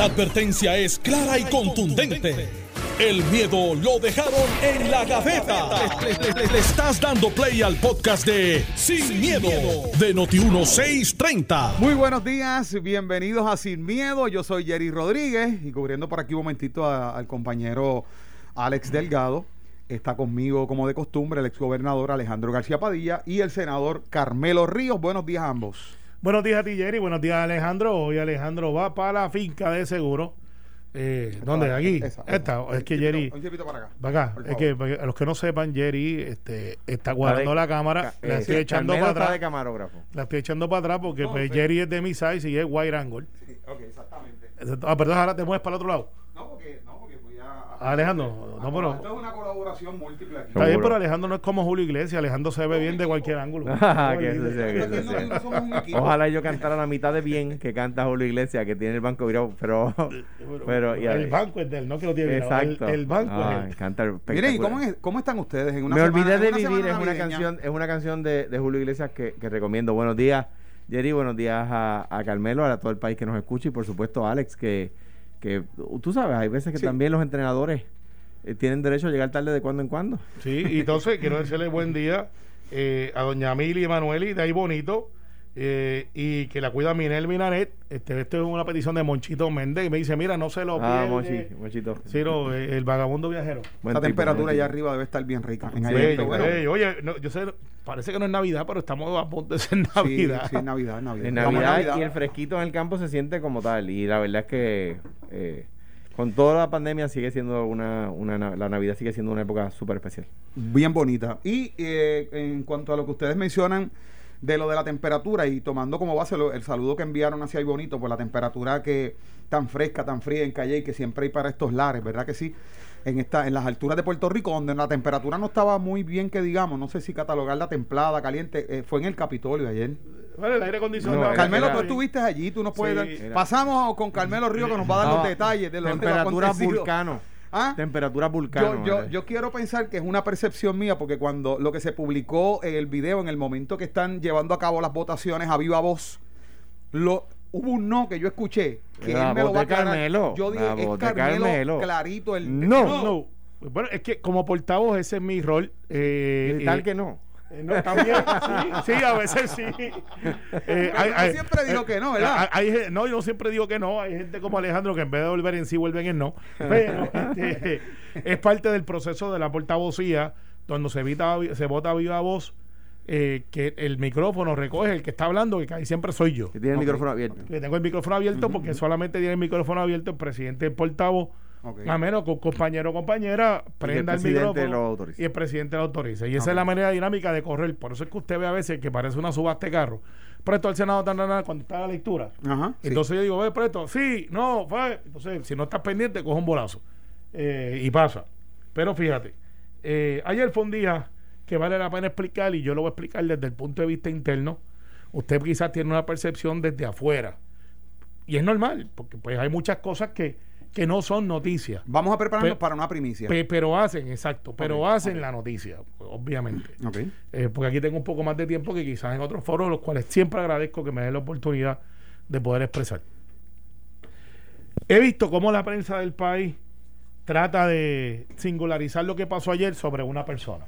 La advertencia es clara y contundente. El miedo lo dejaron en la gaveta. Le, estás dando play al podcast de Sin, miedo, de Noti1630. Muy buenos días, bienvenidos a Sin Miedo. Yo soy Jerry Rodríguez y cubriendo por aquí un momentito al compañero Alex Delgado. Está conmigo, como de costumbre, el exgobernador Alejandro García Padilla y el senador Carmelo Ríos. Buenos días a ambos. Buenos días a ti, Jerry. Buenos días, Alejandro. Hoy Alejandro va para la finca de seguro. Eh, ¿Dónde? Aquí. Esa, Esta. Es que Jerry. Un para acá. Va acá. por Es favor. que para que- a los que no sepan, Jerry este, está guardando la cámara. Ca- La eh, estoy echando para de atrás. camarógrafo. La estoy echando para atrás porque No, pues, sí. Jerry es de mi size y es wide angle. Sí, ok, exactamente. Ah, perdón, ahora te mueves para el otro lado. No, porque, no, porque voy a. Ah, Alejandro, no, pero- Esto es una colaboración múltiple aquí. Está bien, pero Alejandro no es como Julio Iglesias. Alejandro se ve bien de cualquier ángulo. Ah. Ojalá yo cantara la mitad de bien que canta Julio Iglesias, que tiene el banco virado, pero... pero y- el banco es de él, no que lo tiene. El, Exacto. el banco Ah, es él. Canta Miren, ¿y cómo, es- cómo están ustedes en una Me semana- olvidé de vivir, es una canción, es una canción de, de Julio Iglesias que, que recomiendo. Buenos días, Jerry, buenos días a, a Carmelo, a todo el país que nos escucha y por supuesto a Alex, que, que tú sabes, hay veces que Sí. también los entrenadores eh, tienen derecho a llegar tarde de cuando en cuando. Sí, y entonces quiero decirle buen día eh, a doña Mili Emanueli de ahí bonito eh, y que la cuida Minel Minaret. Este, esto es una petición de Monchito Méndez y me dice, mira, no se lo Ah, Mochito. Sí, no, eh, el vagabundo viajero. Buen tipo, temperatura allá arriba debe estar bien rica. En Sí, bueno. eh, oye, no, yo sé, parece que no es Navidad, pero estamos a punto de ser Navidad. Sí, es Navidad, Navidad. En Navidad, y el fresquito en el campo se siente como tal. Y la verdad es que eh, con toda la pandemia sigue siendo una, una na- la Navidad sigue siendo una época súper especial. Bien bonita. Y eh, en cuanto a lo que ustedes mencionan de lo de la temperatura y tomando como base lo- el saludo que enviaron hacia ahí bonito, por la temperatura que tan fresca, tan fría en Calle y que siempre hay para estos lares, ¿verdad que sí? En esta, en las alturas de Puerto Rico, donde la temperatura no estaba muy bien que digamos, no sé si catalogarla templada, caliente, eh, fue en el Capitolio ayer. Bueno, el aire acondicionado. No, era- Carmelo, era- tú estuviste allí, tú nos puedes Sí. dar. Era- Pasamos con Carmelo Río que nos va a dar los detalles de lo, de lo Temperatura vulcano. ¿Ah? Temperatura vulcano. Yo, yo, yo quiero pensar que es una percepción mía porque cuando lo que se publicó en el video, en el momento que están llevando a cabo las votaciones a viva voz, lo, hubo un no que yo escuché. Que La él me lo va a de. Carmelo, Yo dije, es Carmelo, Carmelo. clarito el No. No. Bueno, es que como portavoz ese es mi rol. Eh, Y tal eh, que no. Eh, no, también, sí, sí, a veces sí. Eh, siempre dijo que no, ¿verdad? hay- no, yo siempre digo que no. Hay gente como Alejandro que en vez de volver en sí, vuelven en no. Pero este, es parte del proceso de la portavocía, donde se, evita, se vota a viva voz, eh, que el micrófono recoge el que está hablando, que casi siempre soy yo. Que tiene el micrófono abierto. Que tengo el micrófono abierto porque solamente tiene el micrófono abierto el presidente del portavoz. Ok. A menos que un compañero o compañera prenda el, presidente micrófono lo autorice. y el presidente lo autoriza. Y esa es la manera dinámica de correr. Por eso es que usted ve a veces que parece una subasta de carro. Presto al Senado tan, tan, cuando está la lectura. Ajá, sí. Entonces yo digo, ve, presto, sí, no, fue. Entonces, si no estás pendiente, coge un bolazo. Eh, y pasa. Pero fíjate, eh, ayer fue un día que vale la pena explicar y yo lo voy a explicar desde el punto de vista interno. Usted quizás tiene una percepción desde afuera. Y es normal, porque pues hay muchas cosas que, que no son noticias. Vamos a prepararnos Pe- para una primicia. Pe- pero hacen, exacto, pero hacen la noticia, obviamente. Ok. Eh, porque aquí tengo un poco más de tiempo que quizás en otros foros, los cuales siempre agradezco que me den la oportunidad de poder expresar. He visto cómo la prensa del país trata de singularizar lo que pasó ayer sobre una persona.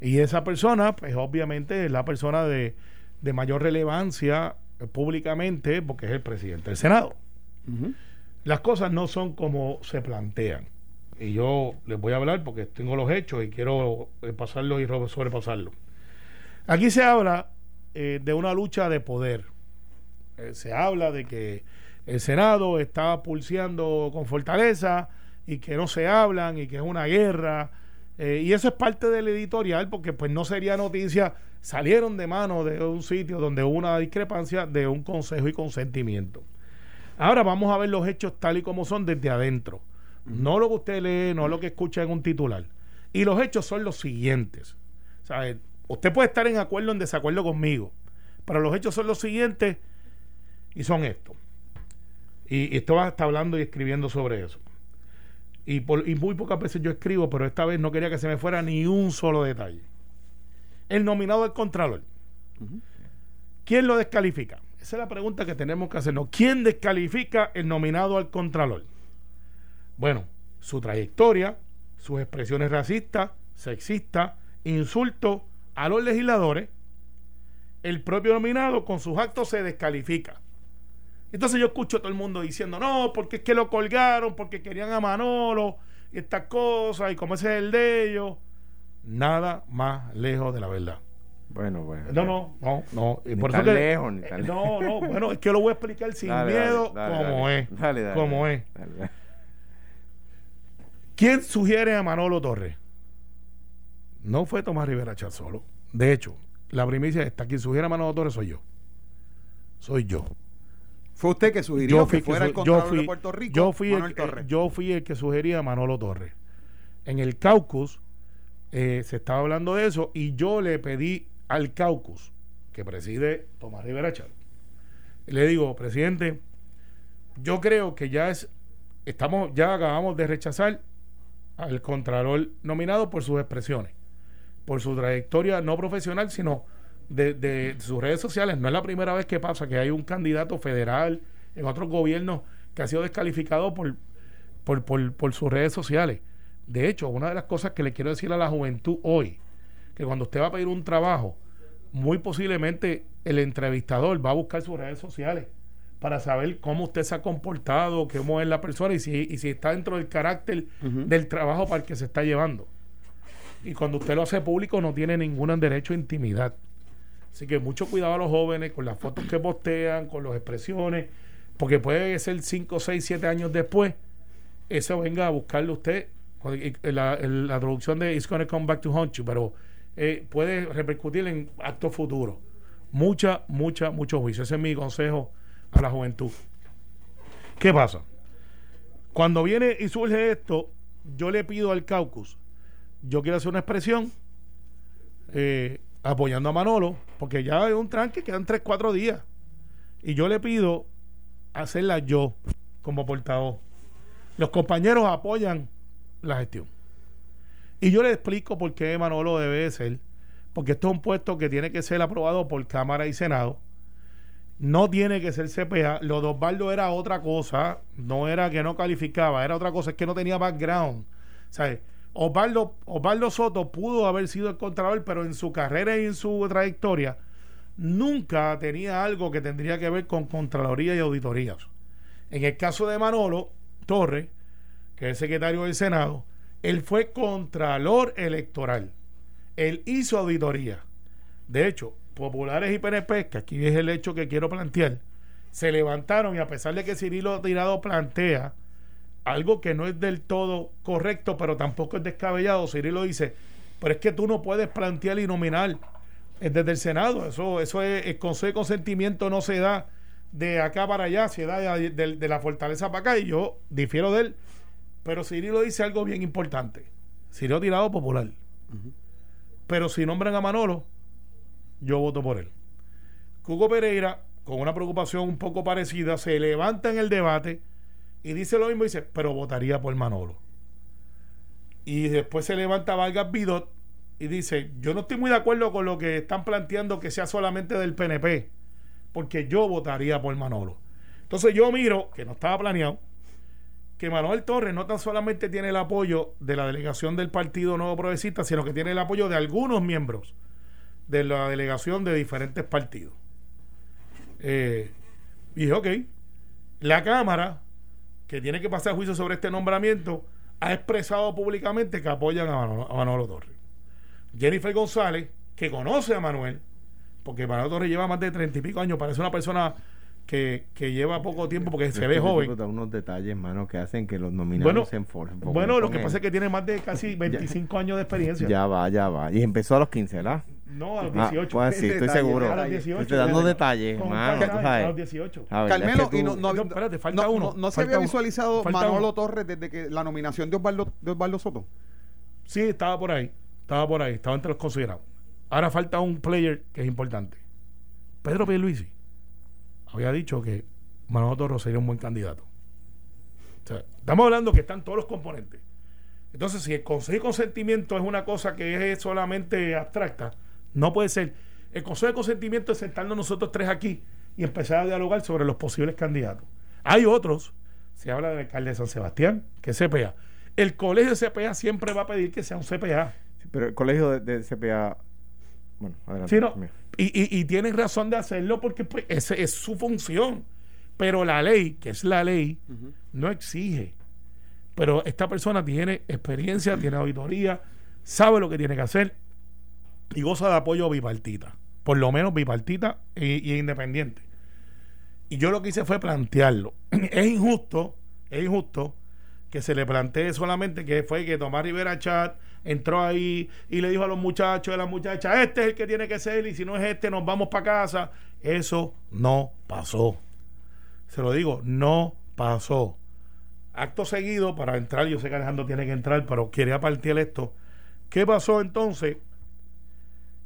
Y esa persona, pues obviamente es la persona de, de mayor relevancia eh, públicamente, porque es el presidente del Senado Ujú. Las cosas no son como se plantean. Y yo les voy a hablar porque tengo los hechos y quiero eh, pasarlos y sobrepasarlos. Aquí se habla eh, de una lucha de poder. Eh, se habla de que el Senado está pulseando con fortaleza y que no se hablan y que es una guerra. Y eso es parte del editorial porque pues no sería noticia. Salieron de mano de un sitio donde hubo una discrepancia de un consejo y consentimiento. Ahora vamos a ver los hechos tal y como son desde adentro. No lo que usted lee, no lo que escucha en un titular. Y los hechos son los siguientes. Sea, eh, usted puede estar en acuerdo o en desacuerdo conmigo, pero los hechos son los siguientes y son estos. Y, y esto va a estar hablando y escribiendo sobre eso. Y, por- y muy pocas veces yo escribo, pero esta vez no quería que se me fuera ni un solo detalle. El nominado del Contralor. ¿Quién lo descalifica? Esa es la pregunta que tenemos que hacernos. ¿Quién descalifica el nominado al Contralor? Bueno, su trayectoria, sus expresiones racistas, sexistas, insultos a los legisladores, el propio nominado con sus actos se descalifica. Entonces yo escucho a todo el mundo diciendo, no, porque es que lo colgaron, porque querían a Manolo y estas cosas, y como ese es el de ellos. Nada más lejos de la verdad. Bueno, bueno. No, no, no, no. Ni tan lejos, ni tan eh, No, no, bueno, es que lo voy a explicar sin Dale, miedo dale, dale, como dale. es. Dale, dale, como dale, es. dale, dale. ¿Quién sugiere a Manolo Torres? No fue Tomás Rivera Chat solo. De hecho, la primicia está. Quien sugiere a Manolo Torres soy yo. Soy yo. Fue usted que sugirió que que fuera el su- Contralor fui- de Puerto Rico, yo fui, Manuel el, Torres. eh, yo fui el que sugería a Manolo Torres. En el caucus eh, se estaba hablando de eso y yo le pedí al caucus que preside Tomás Rivera Chat. Le digo, presidente, yo creo que ya es, estamos, ya acabamos de rechazar al contralor nominado por sus expresiones, por su trayectoria no profesional, sino de, de sus redes sociales. No es la primera vez que pasa que hay un candidato federal en otros gobiernos que ha sido descalificado por, por, por, por sus redes sociales. De hecho, una de las cosas que le quiero decir a la juventud hoy, que cuando usted va a pedir un trabajo, muy posiblemente el entrevistador va a buscar sus redes sociales para saber cómo usted se ha comportado, cómo es la persona y si, y si está dentro del carácter del trabajo para el que se está llevando. Y cuando usted lo hace público no tiene ningún derecho a intimidad. Así que mucho cuidado a los jóvenes con las fotos que postean, con las expresiones, porque puede ser 5, 6, 7 años después, eso venga a buscarle usted. La, la traducción de It's gonna come back to haunt you, pero eh, puede repercutir en actos futuros. Mucha, mucha, mucho juicio. Ese es mi consejo a la juventud. ¿Qué pasa? Cuando viene y surge esto, yo le pido al caucus, yo quiero hacer una expresión eh, apoyando a Manolo, porque ya hay un tranque, quedan 3, 4 días. Y yo le pido hacerla yo como portavoz. Los compañeros apoyan la gestión. Y yo le explico por qué Manolo debe de ser, porque esto es un puesto que tiene que ser aprobado por Cámara y Senado. No tiene que ser CPA. Lo de Osvaldo era otra cosa. No era que no calificaba, era otra cosa. Es que no tenía background. ¿Sabes? Osvaldo, Osvaldo Soto pudo haber sido el contralor, pero en su carrera y en su trayectoria nunca tenía algo que tendría que ver con Contraloría y auditorías. En el caso de Manolo Torres, que es secretario del Senado, él fue contralor electoral. Él hizo auditoría. De hecho, populares y PNP, que aquí es el hecho que quiero plantear, se levantaron y a pesar de que Cirilo Tirado plantea algo que no es del todo correcto, pero tampoco es descabellado, Cirilo dice, pero es que tú no puedes plantear y nominar eh, desde el Senado, eso, eso es, el consejo de consentimiento no se da de acá para allá, se da de, de- de la fortaleza para acá, y yo difiero de él, pero Cirilo dice algo bien importante, Cirilo Tirado popular, pero si nombran a Manolo, yo voto por él. Cuco Pereira, con una preocupación un poco parecida, se levanta en el debate y dice lo mismo, dice, pero votaría por Manolo. Y después se levanta Vargas Vidot y dice, yo no estoy muy de acuerdo con lo que están planteando que sea solamente del PNP, porque yo votaría por Manolo. Entonces yo miro, que no estaba planeado, que Manuel Torres no tan solamente tiene el apoyo de la delegación del Partido Nuevo Progresista, sino que tiene el apoyo de algunos miembros de la delegación de diferentes partidos. Eh, y dije, ok, la Cámara, que tiene que pasar juicio sobre este nombramiento, ha expresado públicamente que apoyan a Manolo, a Manolo Torres. Jennifer González, que conoce a Manuel, porque Manolo Torres lleva más de treinta y pico años, parece una persona que, que lleva poco tiempo porque se ve joven. da unos detalles, mano, que hacen que los nominados Bueno, se enfoquen. Bueno, lo que pasa es que tiene más de casi 25 años de experiencia. Ya va, ya va. Y empezó a los 15, ¿verdad? No, a los Ah, 18. pues sí, estoy seguro. a los detalle. 18. Estoy dando detalles, mano, tú sabes. A los 18. La verdad es Carmelo, y no, no, No, espérate, falta no, uno. no- no se había uno. visualizado Manolo uno. Torres desde que la nominación de Osvaldo, de Osvaldo Soto. Sí, estaba por ahí. Estaba por ahí. Estaba entre los considerados. Ahora falta un player que es importante. Pedro Pierluisi había dicho que Manolo Torres sería un buen candidato. Estamos hablando que están todos los componentes. Entonces, si el consejo de consentimiento es una cosa que es solamente abstracta, no puede ser. El consejo de consentimiento es sentarnos nosotros tres aquí y empezar a dialogar sobre los posibles candidatos. Hay otros, se habla del alcalde de San Sebastián, que es CPA. El colegio de CPA siempre va a pedir que sea un CPA. Pero el colegio de CPA. Bueno, adelante. Sí, no, y, y, y tienen razón de hacerlo porque pues, esa es su función. Pero la ley, que es la ley, no exige. Pero esta persona tiene experiencia, tiene auditoría, sabe lo que tiene que hacer y goza de apoyo bipartita. Por lo menos bipartita y, y independiente. Y yo lo que hice fue plantearlo. es injusto, es injusto que se le plantee solamente que fue que Tomás Rivera Chat entró ahí y le dijo a los muchachos y a las muchachas, este es el que tiene que ser y si no es este nos vamos para casa. Eso no pasó. Se lo digo, no pasó. Acto seguido, para entrar, yo sé que Alejandro tiene que entrar, pero quería partir esto. ¿Qué pasó entonces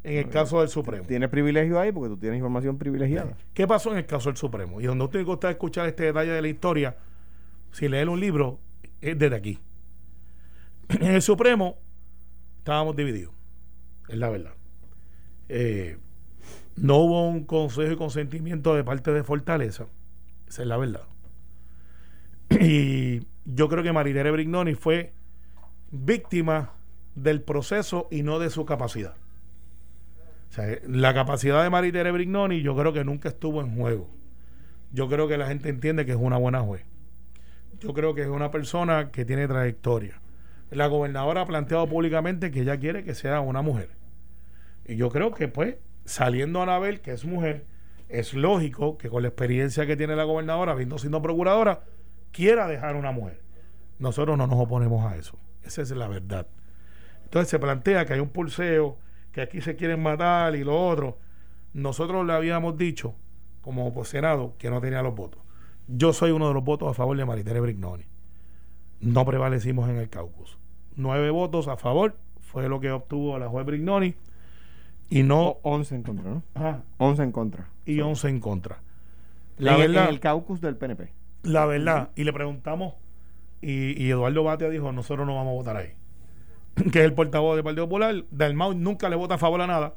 en el caso del Supremo? Tienes privilegio ahí porque tú tienes información privilegiada. ¿Qué pasó en el caso del Supremo? Y donde usted gusta escuchar este detalle de la historia, si leer un libro, es desde aquí. En el Supremo estábamos divididos, es la verdad. Eh, no hubo un consejo y consentimiento de parte de Fortaleza, esa es la verdad. Y yo creo que Maritere Brignoni fue víctima del proceso y no de su capacidad. La capacidad de Maritere Brignoni yo creo que nunca estuvo en juego. Yo creo que la gente entiende que es una buena juez. Yo creo que es una persona que tiene trayectoria. La gobernadora ha planteado públicamente que ella quiere que sea una mujer. Y yo creo que pues saliendo Anabel, que es mujer, es lógico que con la experiencia que tiene la gobernadora, habiendo siendo procuradora, quiera dejar una mujer. Nosotros no nos oponemos a eso. Esa es la verdad. Entonces se plantea que hay un pulseo, que aquí se quieren matar y lo otro. Nosotros le habíamos dicho, como Senado, que no tenía los votos. Yo soy uno de los votos a favor de Maritere Brignoni. No prevalecimos en el caucus. Nueve votos a favor fue lo que obtuvo la juez Brignoni y no... 11 en contra, ¿no? Ajá, 11 en contra. y 11 en contra. La en, verdad, en el caucus del PNP. la verdad, y le preguntamos, y, y Eduardo Batia dijo, nosotros no vamos a votar ahí. que es el portavoz del Partido Popular. Dalmau nunca le vota a favor a nada,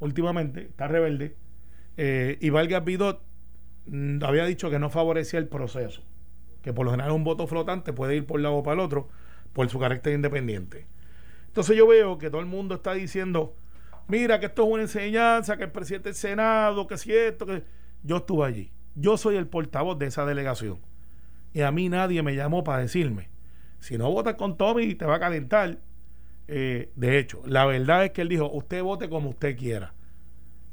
últimamente, está rebelde. Eh, y Vargas Vidot mm, había dicho que no favorecía el proceso, que por lo general un voto flotante puede ir por un lado o para el otro, por su carácter independiente. Entonces yo veo que todo el mundo está diciendo, mira que esto es una enseñanza, que el presidente del Senado, que si esto, que yo estuve allí. Yo soy el portavoz de esa delegación. Y a mí nadie me llamó para decirme, si no votas con Tommy te va a calentar. Eh, de hecho, la verdad es que él dijo, usted vote como usted quiera.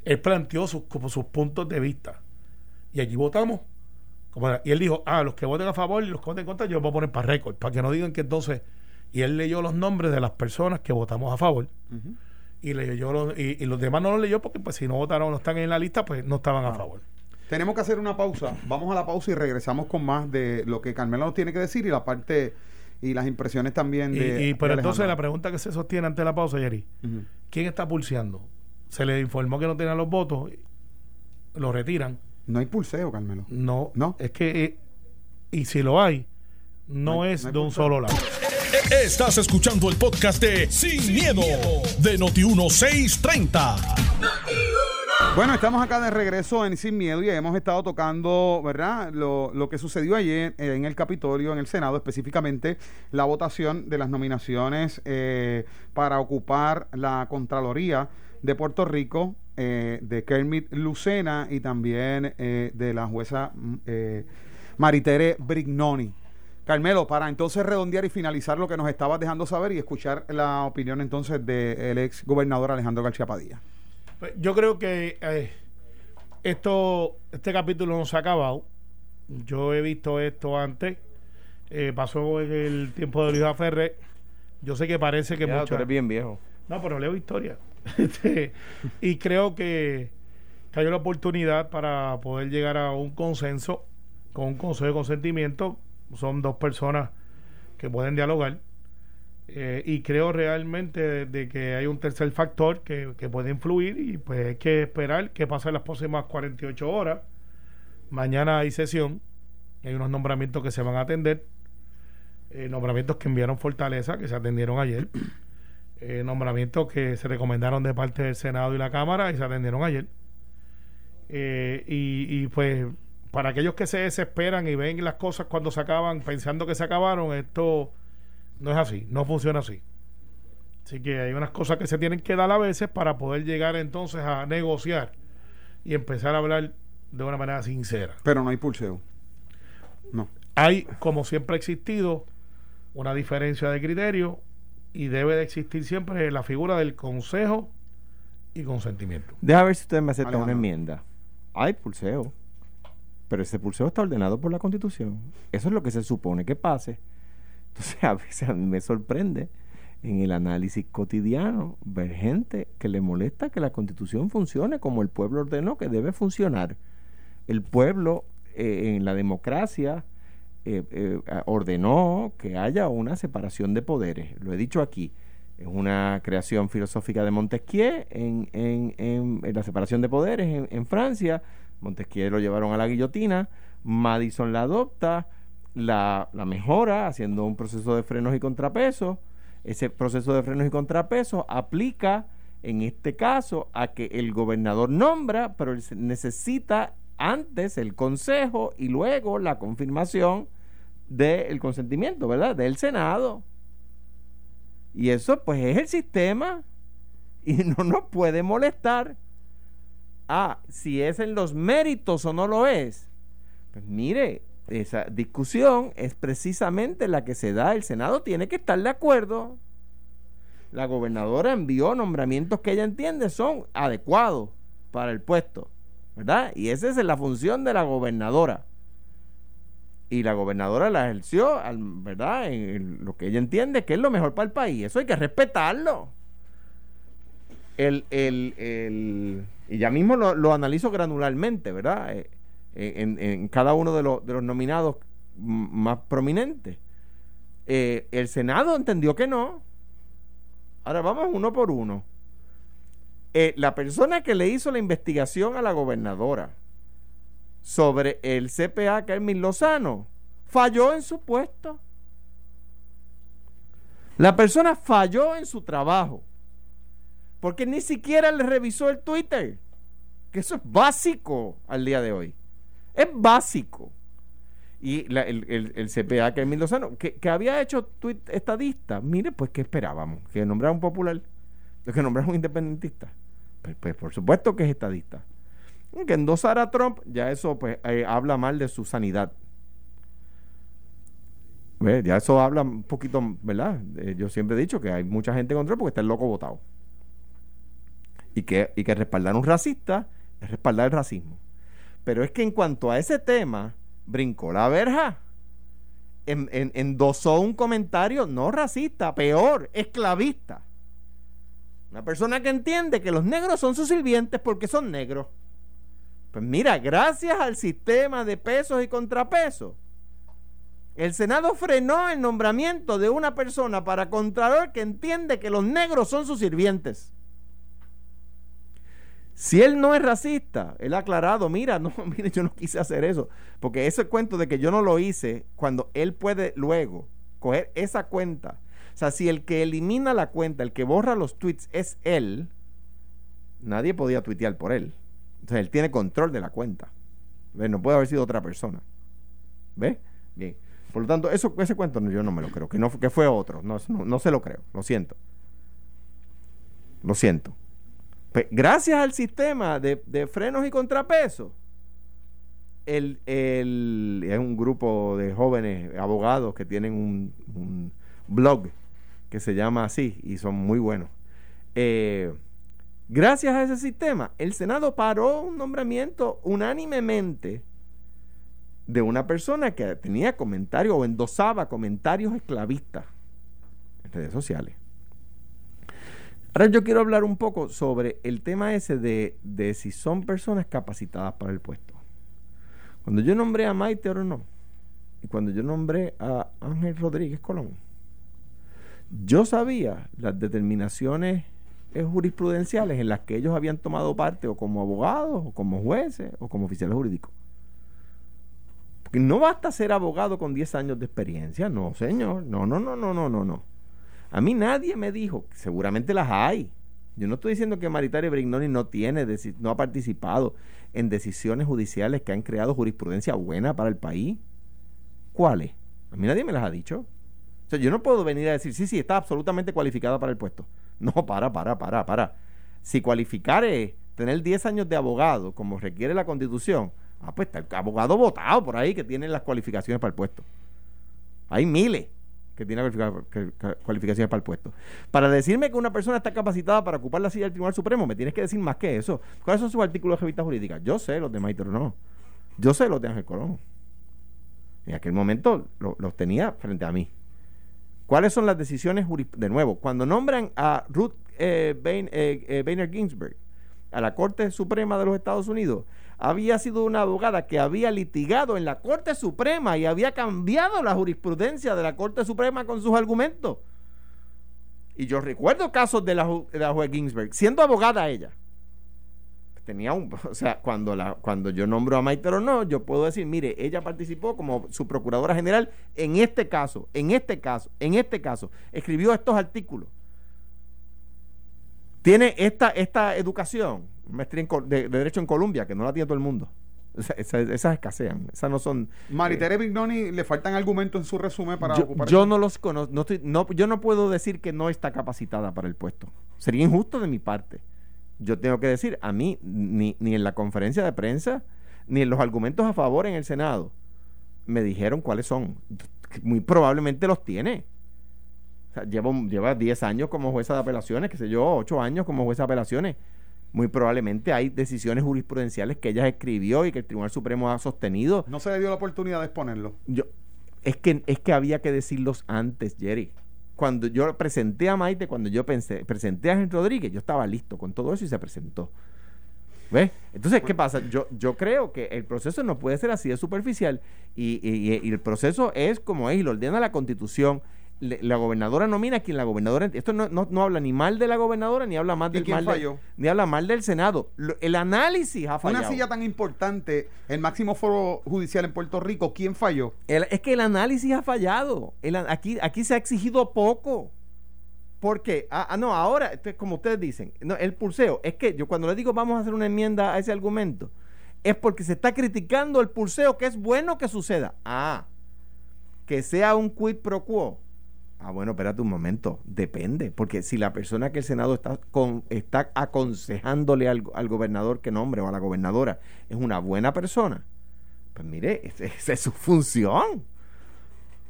Él planteó sus, como sus puntos de vista. Y allí votamos. Y él dijo, ah, los que voten a favor y los que voten en contra, yo los voy a poner para récord, para que no digan que entonces... Y él leyó los nombres de las personas que votamos a favor. Y, leyó los, y, y los demás no los leyó porque pues si no votaron, no están en la lista, pues no estaban a Ah. favor. Tenemos que hacer una pausa. Vamos a la pausa y regresamos con más de lo que Carmelo nos tiene que decir y la parte y las impresiones también Y, de. y- pero de entonces la pregunta que se sostiene ante la pausa, Jerry, Ujú. ¿quién está pulseando? Se le informó que no tenían los votos, lo retiran. No hay pulseo, Carmelo. No, ¿No? es que, eh, y si lo hay, no, No hay- es no hay de un pulseo. solo lado. Estás escuchando el podcast de Sin, miedo, de Noti1630. Bueno, estamos acá de regreso en Sin Miedo y hemos estado tocando, ¿verdad? Lo, lo que sucedió ayer eh, en el Capitolio, en el Senado, específicamente la votación de las nominaciones eh, para ocupar la Contraloría de Puerto Rico, eh, de Kermit Lucena y también eh, de la jueza mm, eh, Maritere Brignoni. Carmelo, para entonces redondear y finalizar lo que nos estabas dejando saber y escuchar la opinión entonces del ex gobernador Alejandro García Padilla. Pues, Yo creo que eh, esto, este capítulo no se ha acabado. Yo he visto esto antes. Eh, pasó en el tiempo de Luis Ferrer. Yo sé que parece que Ya, tú mucha- eres bien viejo. No, pero leo historia. Este, y creo que, hay una oportunidad para poder llegar a un consenso con un consejo de consentimiento. Son dos personas que pueden dialogar. Eh, y creo realmente de que hay un tercer factor que, que puede influir y pues hay que esperar que pasen las próximas 48 horas. Mañana hay sesión, hay unos nombramientos que se van a atender, eh, nombramientos que enviaron Fortaleza, que se atendieron ayer, eh, nombramientos que se recomendaron de parte del Senado y la Cámara y se atendieron ayer. Eh, y, y pues para aquellos que se desesperan y ven las cosas cuando se acaban pensando que se acabaron, esto no es así, no funciona así. Así que hay unas cosas que se tienen que dar a veces para poder llegar entonces a negociar y empezar a hablar de una manera sincera. Pero no hay pulseo. No. Hay, como siempre ha existido, una diferencia de criterio y debe de existir siempre la figura del consejo y consentimiento. Deja ver si ustedes me aceptan Alejandro. una enmienda. Hay pulseo, pero ese pulseo está ordenado por la Constitución. Eso es lo que se supone que pase. Entonces, a veces a mí me sorprende en el análisis cotidiano ver gente que le molesta que la Constitución funcione como el pueblo ordenó que debe funcionar. El pueblo eh, en la democracia eh, eh, ordenó que haya una separación de poderes. Lo he dicho aquí. Es una creación filosófica de Montesquieu en, en- en- la separación de poderes en, Francia. Montesquieu lo llevaron a la guillotina. Madison la adopta, la, la mejora haciendo un proceso de frenos y contrapesos. Ese proceso de frenos y contrapesos aplica en este caso a que el gobernador nombra, pero necesita antes el consejo y luego la confirmación del consentimiento, ¿verdad? Del Senado. Y eso pues es el sistema y no nos puede molestar. Ah, si es en los méritos o no lo es. Pues mire, esa discusión es precisamente la que se da. El Senado tiene que estar de acuerdo. La gobernadora envió nombramientos que ella entiende son adecuados para el puesto, ¿verdad? Y esa es la función de la gobernadora. Y la gobernadora la ejerció, ¿verdad? En lo que ella entiende que es lo mejor para el país. Eso hay que respetarlo. El, el, el- y ya mismo lo, lo analizo granularmente, ¿verdad? Eh, en, en cada uno de, los de los nominados más prominentes. Eh, el Senado entendió que no. Ahora vamos uno por uno. Eh, la persona que le hizo la investigación a la gobernadora sobre el CPA Carmen Lozano falló en su puesto. La persona falló en su trabajo porque ni siquiera le revisó el Twitter, que eso es básico al día de hoy. Es básico. Y el- el CPA Carmen Lozano, que, que había hecho tweet estadista, mire, pues, ¿qué esperábamos? ¿Que nombrara un popular? ¿Que nombrara un independentista? Pues, pues, por supuesto que es estadista. Que endosara a Trump, ya eso pues eh, habla mal de su sanidad. ¿Ve? Ya eso habla un poquito, ¿verdad? Eh, yo siempre he dicho que hay mucha gente contra él porque está el loco votado. Y que, y que respaldar a un racista es respaldar el racismo. Pero es que en cuanto a ese tema, brincó la verja. En- en- endosó un comentario no racista, peor, esclavista. Una persona que entiende que los negros son sus sirvientes porque son negros. Pues mira, gracias al sistema de pesos y contrapesos, el Senado frenó el nombramiento de una persona para Contralor que entiende que los negros son sus sirvientes. Si él no es racista, él ha aclarado, mira, no, mire, yo no quise hacer eso, porque ese cuento de que yo no lo hice, cuando él puede luego coger esa cuenta, sea, si el que elimina la cuenta, el que borra los tweets es él, nadie podía tuitear por él. Entonces él tiene control de la cuenta. ¿Ves? No puede haber sido otra persona. ¿Ves? Bien. Por lo tanto, ese cuento yo no me lo creo, que, no, que fue otro. No, no, se lo creo, lo siento. Lo siento. Gracias al sistema de, frenos y contrapesos, el, el- es un grupo de jóvenes abogados que tienen un blog que se llama así y son muy buenos. Eh, gracias a ese sistema, el Senado paró un nombramiento unánimemente de una persona que tenía comentarios o endosaba comentarios esclavistas en redes sociales. Ahora yo quiero hablar un poco sobre el tema ese de, de si son personas capacitadas para el puesto. Cuando yo nombré a Maite Orono y cuando yo nombré a Ángel Rodríguez Colón, yo sabía las determinaciones eh, jurisprudenciales en las que ellos habían tomado parte o como abogados o como jueces o como oficiales jurídicos. Porque no basta ser abogado con 10 años de experiencia, no, señor. No, no, no, no, no, no, no. A mí nadie me dijo, seguramente las hay. Yo no estoy diciendo que Maritari Brignoni no tiene, no ha participado en decisiones judiciales que han creado jurisprudencia buena para el país. ¿Cuáles? A mí nadie me las ha dicho. O yo no puedo venir a decir, sí, sí, está absolutamente cualificada para el puesto. No, para, para, para, para. Si cualificar es tener 10 años de abogado, como requiere la constitución, ah, pues está el abogado votado por ahí que tiene las cualificaciones para el puesto. Hay miles que tienen cualificaciones para el puesto. Para decirme que una persona está capacitada para ocupar la silla del Tribunal Supremo, me tienes que decir más que eso. ¿Cuáles son sus artículos de revista jurídica? Yo sé los de Maitero, no. Yo sé los de Ángel Colón. En aquel momento los tenía frente a mí. ¿Cuáles son las decisiones De nuevo, cuando nombran a Ruth eh, eh, eh, Bainer Ginsburg a la Corte Suprema de los Estados Unidos, había sido una abogada que había litigado en la Corte Suprema y había cambiado la jurisprudencia de la Corte Suprema con sus argumentos. Y yo recuerdo casos de la, de juez Ginsburg, siendo abogada ella. Tenía un, o sea, cuando, la, cuando yo nombro a Maite no, yo puedo decir, mire, ella participó como su procuradora general en este caso, en este caso, en este caso, escribió estos artículos. Tiene esta, esta educación, maestría de, Derecho en Colombia, que no la tiene todo el mundo. esas escasean, esas no son... Maritere eh, le faltan argumentos en su resumen para yo, Yo no los conozco, no estoy, no, yo no puedo decir que no está capacitada para el puesto. Sería injusto de mi parte. Yo tengo que decir, a mí, ni, ni en la conferencia de prensa, ni en los argumentos a favor en el Senado, me dijeron cuáles son. Muy probablemente los tiene. lleva, lleva 10 años como jueza de apelaciones, qué sé yo, 8 años como jueza de apelaciones muy probablemente hay decisiones jurisprudenciales que ella escribió y que el Tribunal Supremo ha sostenido. No se le dio la oportunidad de exponerlo. Yo, es que, es que había que decirlos antes, Jerry. Cuando yo presenté a Maite, cuando yo pensé, presenté a Ángel Rodríguez, yo estaba listo con todo eso y se presentó. ¿Ves? Entonces, ¿qué pasa? Yo, yo creo que el proceso no puede ser así de superficial y, y, y el proceso es como es y lo ordena la Constitución la gobernadora nomina a quien la gobernadora esto no, no, habla ni mal de la gobernadora ni habla mal del mal ni habla mal del senado. El análisis ha fallado. una silla tan importante el máximo foro judicial en Puerto Rico quién falló es que el análisis ha fallado. Aquí aquí se ha exigido poco. Porque ah, ah no ahora como ustedes dicen no, el pulseo es que yo cuando le digo vamos a hacer una enmienda a ese argumento es porque se está criticando el pulseo que es bueno que suceda. Ah que sea un quid pro quo Ah, bueno, espérate un momento. Depende. Porque si la persona que el Senado está, con, está aconsejándole al, gobernador que nombre o a la gobernadora es una buena persona, pues mire, esa es su función.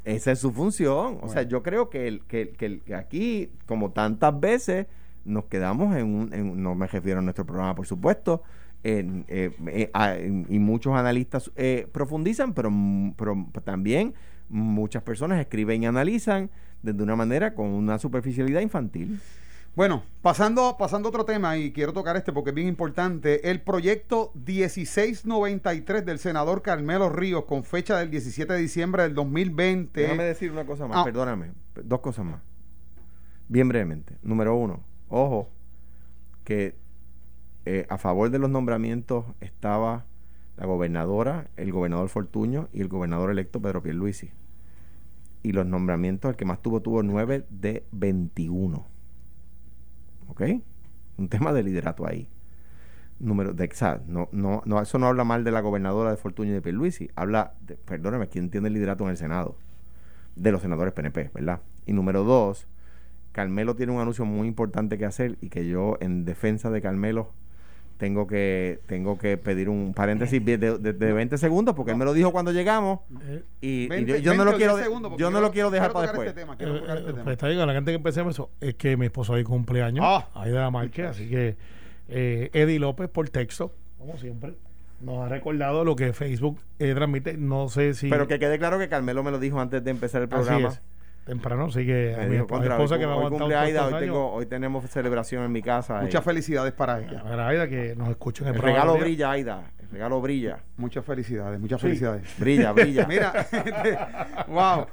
Esa es su función. O sea, yo creo que, el, que, que, aquí, como tantas veces, nos quedamos en un. no me refiero a nuestro programa, por supuesto. En, eh, eh, y muchos analistas eh, profundizan, pero, pero también muchas personas escriben y analizan de una manera con una superficialidad infantil. Bueno, pasando, pasando a otro tema, y quiero tocar este porque es bien importante, el proyecto 1693 del senador Carmelo Ríos, con fecha del 17 de diciembre del 2020. Déjame decir una cosa más, ah. perdóname, dos cosas más. Bien brevemente. Número uno, ojo, que eh, a favor de los nombramientos estaba la gobernadora, el gobernador Fortuño y el gobernador electo Pedro Pierluisi y los nombramientos, el que más tuvo, tuvo 9 de 21. ¿Ok? Un tema de liderato ahí. Número de no, no, no, eso no habla mal de la gobernadora de Fortuño y de Pierluisi. Habla, de, perdóname, ¿quién tiene el liderato en el Senado? De los senadores PNP, ¿verdad? Y número dos, Carmelo tiene un anuncio muy importante que hacer y que yo, en defensa de Carmelo, tengo que tengo que pedir un paréntesis de, de, 20 segundos porque él me lo dijo cuando llegamos eh, y, yo, no lo quiero yo no lo quiero dejar para después. este tema, eh, este eh, pues está bien, la gente que empecemos eso es que mi esposo hoy cumpleaños ah, ahí de la marca así que eh, Eddie López por texto como siempre nos ha recordado lo que Facebook transmite no sé si pero que quede claro que Carmelo me lo dijo antes de empezar el programa temprano, así que a mi, esposa que me hoy cumple Aida, hoy, tengo, hoy tenemos celebración en mi casa. Muchas felicidades para ella. Para Aida que nos escuchen en el, el regalo brilla, Aida. El regalo brilla. Muchas felicidades, muchas felicidades. Brilla, brilla. Mira, wow.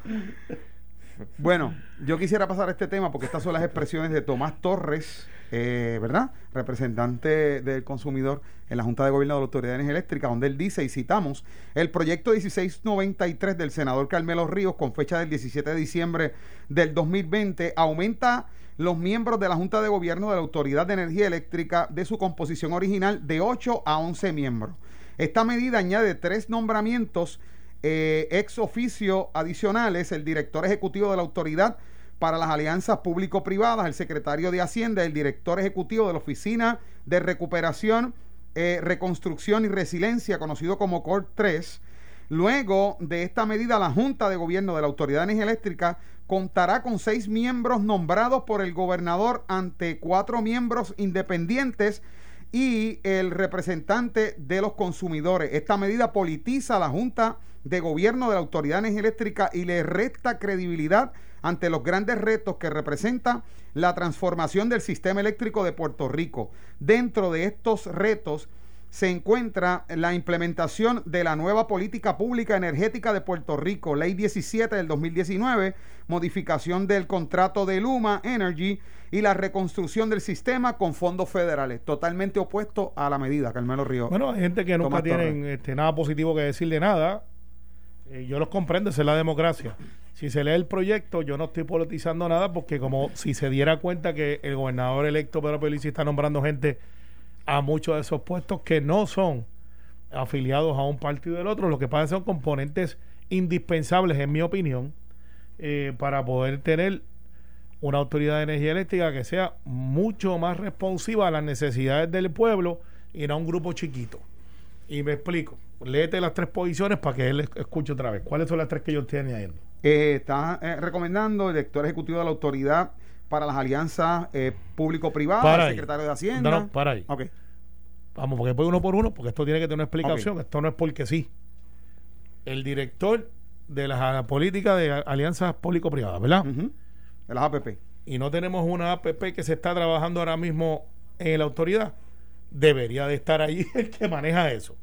Bueno, yo quisiera pasar a este tema porque estas son las expresiones de Tomás Torres, eh, ¿verdad? Representante del consumidor en la Junta de Gobierno de la Autoridad de Energía Eléctrica, donde él dice, y citamos, el proyecto 1693 del senador Carmelo Ríos, con fecha del 17 de diciembre del 2020, aumenta los miembros de la Junta de Gobierno de la Autoridad de Energía Eléctrica de su composición original de 8 a 11 miembros. Esta medida añade tres nombramientos eh, ex oficio adicionales, el director ejecutivo de la autoridad para las alianzas público-privadas, el secretario de Hacienda, el director ejecutivo de la Oficina de Recuperación, eh, Reconstrucción y Resiliencia, conocido como CORT 3. Luego de esta medida, la Junta de Gobierno de la Autoridad de contará con seis miembros nombrados por el gobernador ante cuatro miembros independientes y el representante de los consumidores. Esta medida politiza la Junta de Gobierno de la Autoridad de y le resta credibilidad ante los grandes retos que representa la transformación del sistema eléctrico de Puerto Rico. Dentro de estos retos se encuentra la implementación de la nueva política pública energética de Puerto Rico, Ley 17 del 2019, modificación del contrato de Luma Energy y la reconstrucción del sistema con fondos federales, totalmente opuesto a la medida, Carmelo Río. Bueno, hay gente que nunca tiene este, nada positivo que decir de nada. Eh, yo los comprendo, esa es la democracia. Si se lee el proyecto, yo no estoy politizando nada porque como si se diera cuenta que el gobernador electo Pedro Pelici está nombrando gente a muchos de esos puestos que no son afiliados a un partido del otro, lo que pasa son componentes indispensables, en mi opinión, eh, para poder tener una autoridad de energía eléctrica que sea mucho más responsiva a las necesidades del pueblo y no a un grupo chiquito. Y me explico. Léete las tres posiciones para que él escuche otra vez. ¿Cuáles son las tres que yo estoy añadiendo? Eh, está eh, recomendando el director ejecutivo de la autoridad para las alianzas eh, público-privadas, el secretario de Hacienda. No, no, para ahí. Ok. Vamos, porque voy uno por uno, porque esto tiene que tener una explicación. Esto no es porque sí. El director de la política de alianzas público-privadas, ¿verdad? De las APP. Y no tenemos una APP que se está trabajando ahora mismo en la autoridad. Debería de estar ahí el que maneja eso.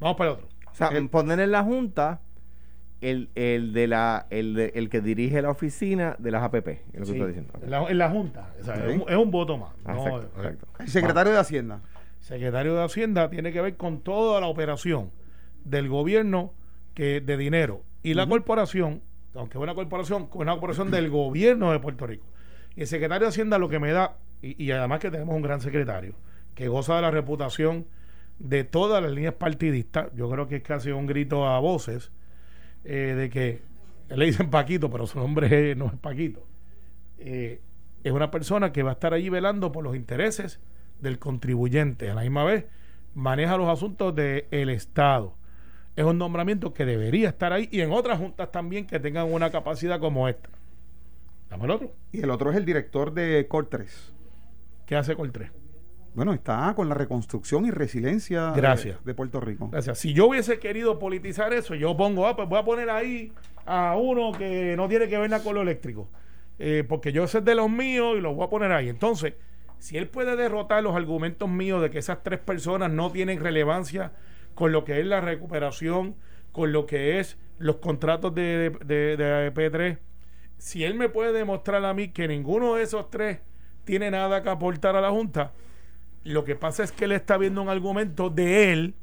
Vamos para el otro. O sea, poner en la Junta el, el, de la, el, el que dirige la oficina de las APP. Es lo que estoy diciendo. En, la, Junta. es, un, voto más. Ah, el secretario de Hacienda. Secretario de Hacienda tiene que ver con toda la operación del gobierno que de dinero y la corporación, aunque es una corporación, una corporación del gobierno de Puerto Rico. Y el secretario de Hacienda lo que me da, y, y además que tenemos un gran secretario, que goza de la reputación de todas las líneas partidistas, yo creo que es casi un grito a voces, eh, de que le dicen Paquito, pero su nombre no es Paquito. Eh, es una persona que va a estar allí velando por los intereses del contribuyente. A la misma vez, maneja los asuntos del Estado. Es un nombramiento que debería estar ahí y en otras juntas también que tengan una capacidad como esta. Dame el otro. Y el otro es el director de Cor ¿Qué hace Cor bueno, está con la reconstrucción y resiliencia De, Puerto Rico. Gracias. Si yo hubiese querido politizar eso, yo pongo, ah, pues voy a poner ahí a uno que no tiene que ver nada con lo eléctrico. Eh, porque yo sé de los míos y los voy a poner ahí. Entonces, si él puede derrotar los argumentos míos de que esas tres personas no tienen relevancia con lo que es la recuperación, con lo que es los contratos de, de, de P3, si él me puede demostrar a mí que ninguno de esos tres tiene nada que aportar a la Junta, lo que pasa es que él está viendo un argumento de él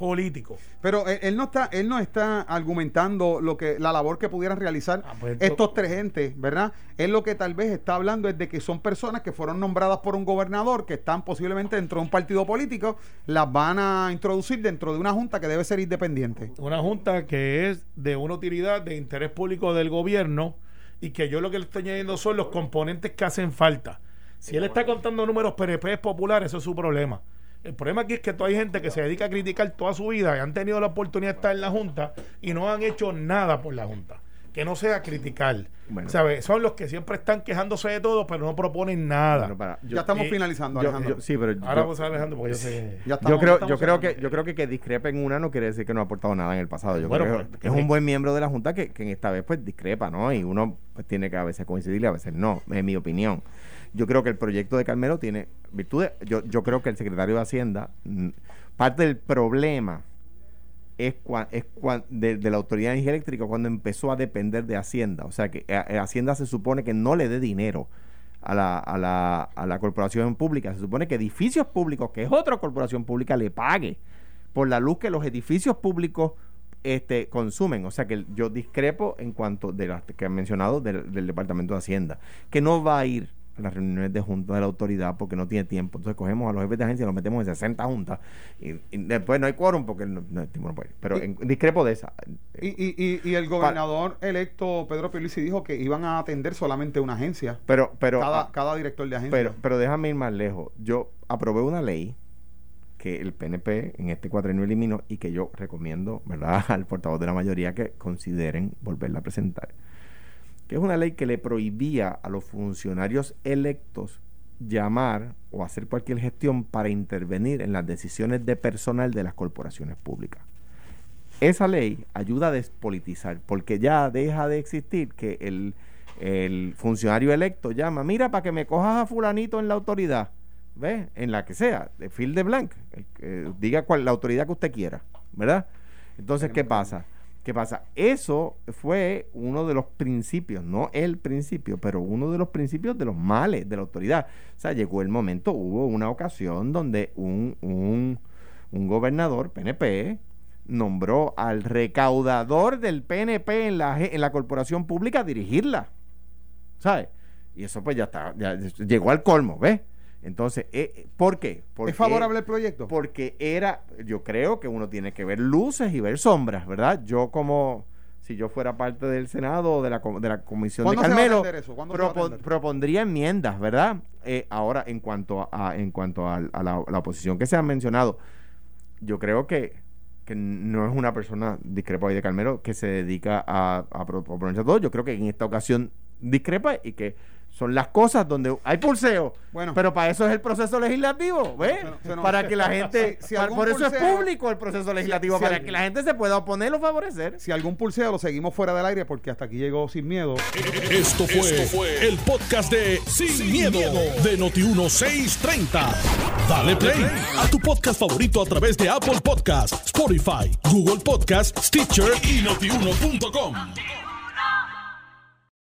político. Pero él, no está, él no está argumentando lo que la labor que pudieran realizar ah, pues estos tres gentes, ¿verdad? Él lo que tal vez está hablando es de que son personas que fueron nombradas por un gobernador, que están posiblemente dentro de un partido político, las van a introducir dentro de una junta que debe ser independiente. Una junta que es de una utilidad de interés público del gobierno y que yo lo que le estoy añadiendo son los componentes que hacen falta si él está contando números PNP populares, eso es su problema. El problema aquí es que hay gente que se dedica a criticar toda su vida y han tenido la oportunidad de estar en la Junta y no han hecho nada por la Junta. Que no sea criticar. Son los que siempre están quejándose de todo, pero no proponen nada. ya estamos finalizando, Alejandro. sí, pero Ahora vamos a Alejandro porque yo sé. yo creo, yo creo que yo creo que que discrepa en una no quiere decir que no ha aportado nada en el pasado. Yo creo pues, que es un buen miembro de la Junta que, que en esta vez pues discrepa, ¿no? Y uno pues, tiene que a veces coincidir y a veces no, en mi opinión. Yo creo que el proyecto de Carmelo tiene virtudes. Yo, yo creo que el secretario de Hacienda, parte del problema es, es de, la Autoridad de Energía Eléctrica cuando empezó a depender de Hacienda. O sea que eh, eh, Hacienda se supone que no le dé dinero a la, a, la, a la corporación pública. Se supone que edificios públicos, que es otra corporación pública, le pague por la luz que los edificios públicos este, consumen. O sea que yo discrepo en cuanto de las que han mencionado del Departamento de Hacienda, que no va a ir a las reuniones de junta de la autoridad porque no tiene tiempo. Entonces cogemos a los jefes de agencia y los metemos en 60 juntas y, y después no hay quórum porque no, no, no puede. Pero Y- en- discrepo de esa. Y, y, y, y el gobernador electo Pedro Pierluisi dijo que iban a atender solamente una agencia. Pero, pero, cada, ah, cada director de agencia. pero, pero déjame ir más lejos. Yo aprobé una ley que el PNP en este cuadrenio eliminó y que yo recomiendo, ¿verdad?, al portavoz de la mayoría que consideren volverla a presentar. Que es una ley que le prohibía a los funcionarios electos llamar o hacer cualquier gestión para intervenir en las decisiones de personal de las corporaciones públicas. Esa ley ayuda a despolitizar, porque ya deja de existir que el, el funcionario electo llama, mira, para que me cojas a fulanito en la autoridad, ¿ves? En la que sea, de fil de blanc, el que diga cuál, la autoridad que usted quiera, ¿verdad? Entonces, ¿qué pasa? ¿Qué pasa? Eso fue uno de los principios, no el principio, pero uno de los principios de los males de la autoridad. O sea, llegó el momento, hubo una ocasión donde un, un, un gobernador PNP nombró al recaudador del PNP en la, en la corporación pública a dirigirla. ¿Sabes? Y eso pues ya está, ya llegó al colmo, ¿ves? Entonces, eh, ¿por qué? Porque- ¿Es favorable el proyecto? porque era, yo creo que uno tiene que ver luces y ver sombras, ¿verdad? Yo como, si yo fuera parte del Senado o de la, de la Comisión de ¿Cuándo se va a Carmelo, a propon- propondría enmiendas, ¿verdad? Eh, ahora, en cuanto a, en cuanto a, a la, la oposición que se ha mencionado, yo creo que, que no es una persona, discrepa ahí de Carmelo, que se dedica a, a pro- proponerse todo. Yo creo que en esta ocasión discrepa y que son las cosas donde hay pulseo. Bueno. pero para eso es el proceso legislativo, ¿ves? para que la gente, Si- si para- algún por eso es público el proceso legislativo, si para algún- que la gente se pueda oponer o favorecer. Si algún pulseo lo seguimos fuera del aire porque hasta aquí llegó sin miedo. Esto fue, el podcast de Sin, miedo, de Noti1630. Dale play a tu podcast favorito a través de Apple Podcasts, Spotify, Google Podcasts, Stitcher y notiuno.com.